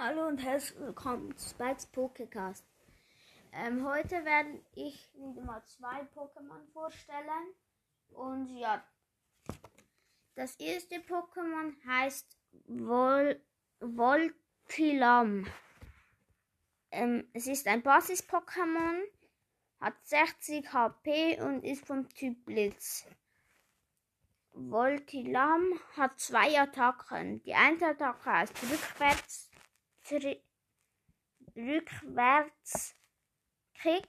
Hallo und herzlich willkommen zu Spikes Pokécast. Ähm, heute werde ich wieder mal zwei Pokémon vorstellen. Und ja, das erste Pokémon heißt Vol Voltilam. Ähm, es ist ein Basis-Pokémon, hat 60 HP und ist vom Typ Blitz. Voltilam hat zwei Attacken. Die eine Attacke heißt rückwärts rückwärts Kick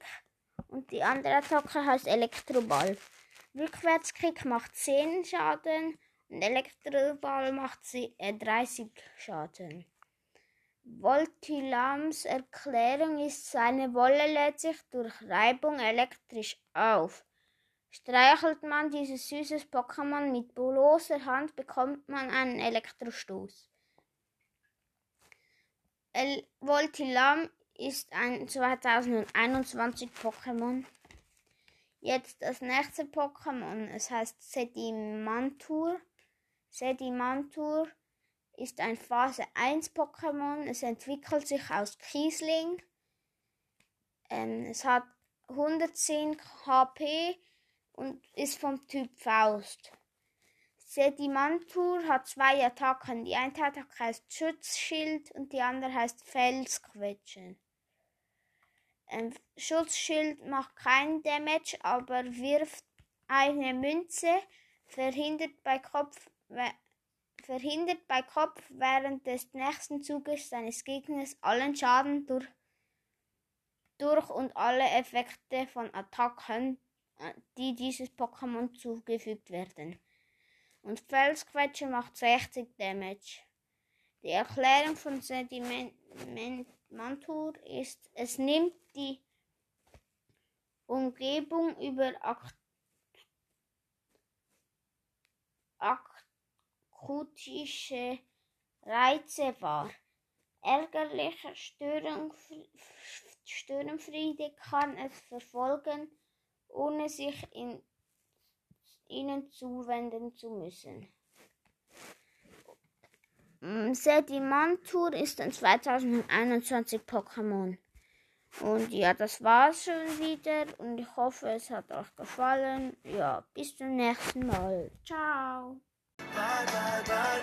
und die andere Attacke heißt Elektroball. Rückwärtskick macht 10 Schaden und Elektroball macht 30 äh, Schaden. Voltilams Erklärung ist, seine Wolle lädt sich durch Reibung elektrisch auf. Streichelt man dieses süßes Pokémon mit bloßer Hand, bekommt man einen Elektrostoß. El Voltilam ist ein 2021 Pokémon. Jetzt das nächste Pokémon. Es heißt Sedimantur. Sedimantur ist ein Phase 1 Pokémon. Es entwickelt sich aus Kiesling. Ähm, es hat 110 HP und ist vom Typ Faust. Sedimantur hat zwei Attacken. Die eine Attacke heißt Schutzschild und die andere heißt Felsquetschen. Ähm, Schutzschild macht keinen Damage, aber wirft eine Münze, verhindert bei Kopf, verhindert bei Kopf während des nächsten Zuges seines Gegners allen Schaden durch, durch und alle Effekte von Attacken, äh, die dieses Pokémon zugefügt werden und Felsquetscher macht 60 Damage. Die Erklärung von Sedimentur ist, es nimmt die Umgebung über akutische Reize wahr. Ärgerliche Störung, Störenfriede kann es verfolgen, ohne sich in ihnen zuwenden zu müssen. Mm, Sedimantur ist ein 2021 Pokémon. Und ja, das war's schon wieder und ich hoffe, es hat euch gefallen. Ja, bis zum nächsten Mal. Ciao. Bye, bye, bye,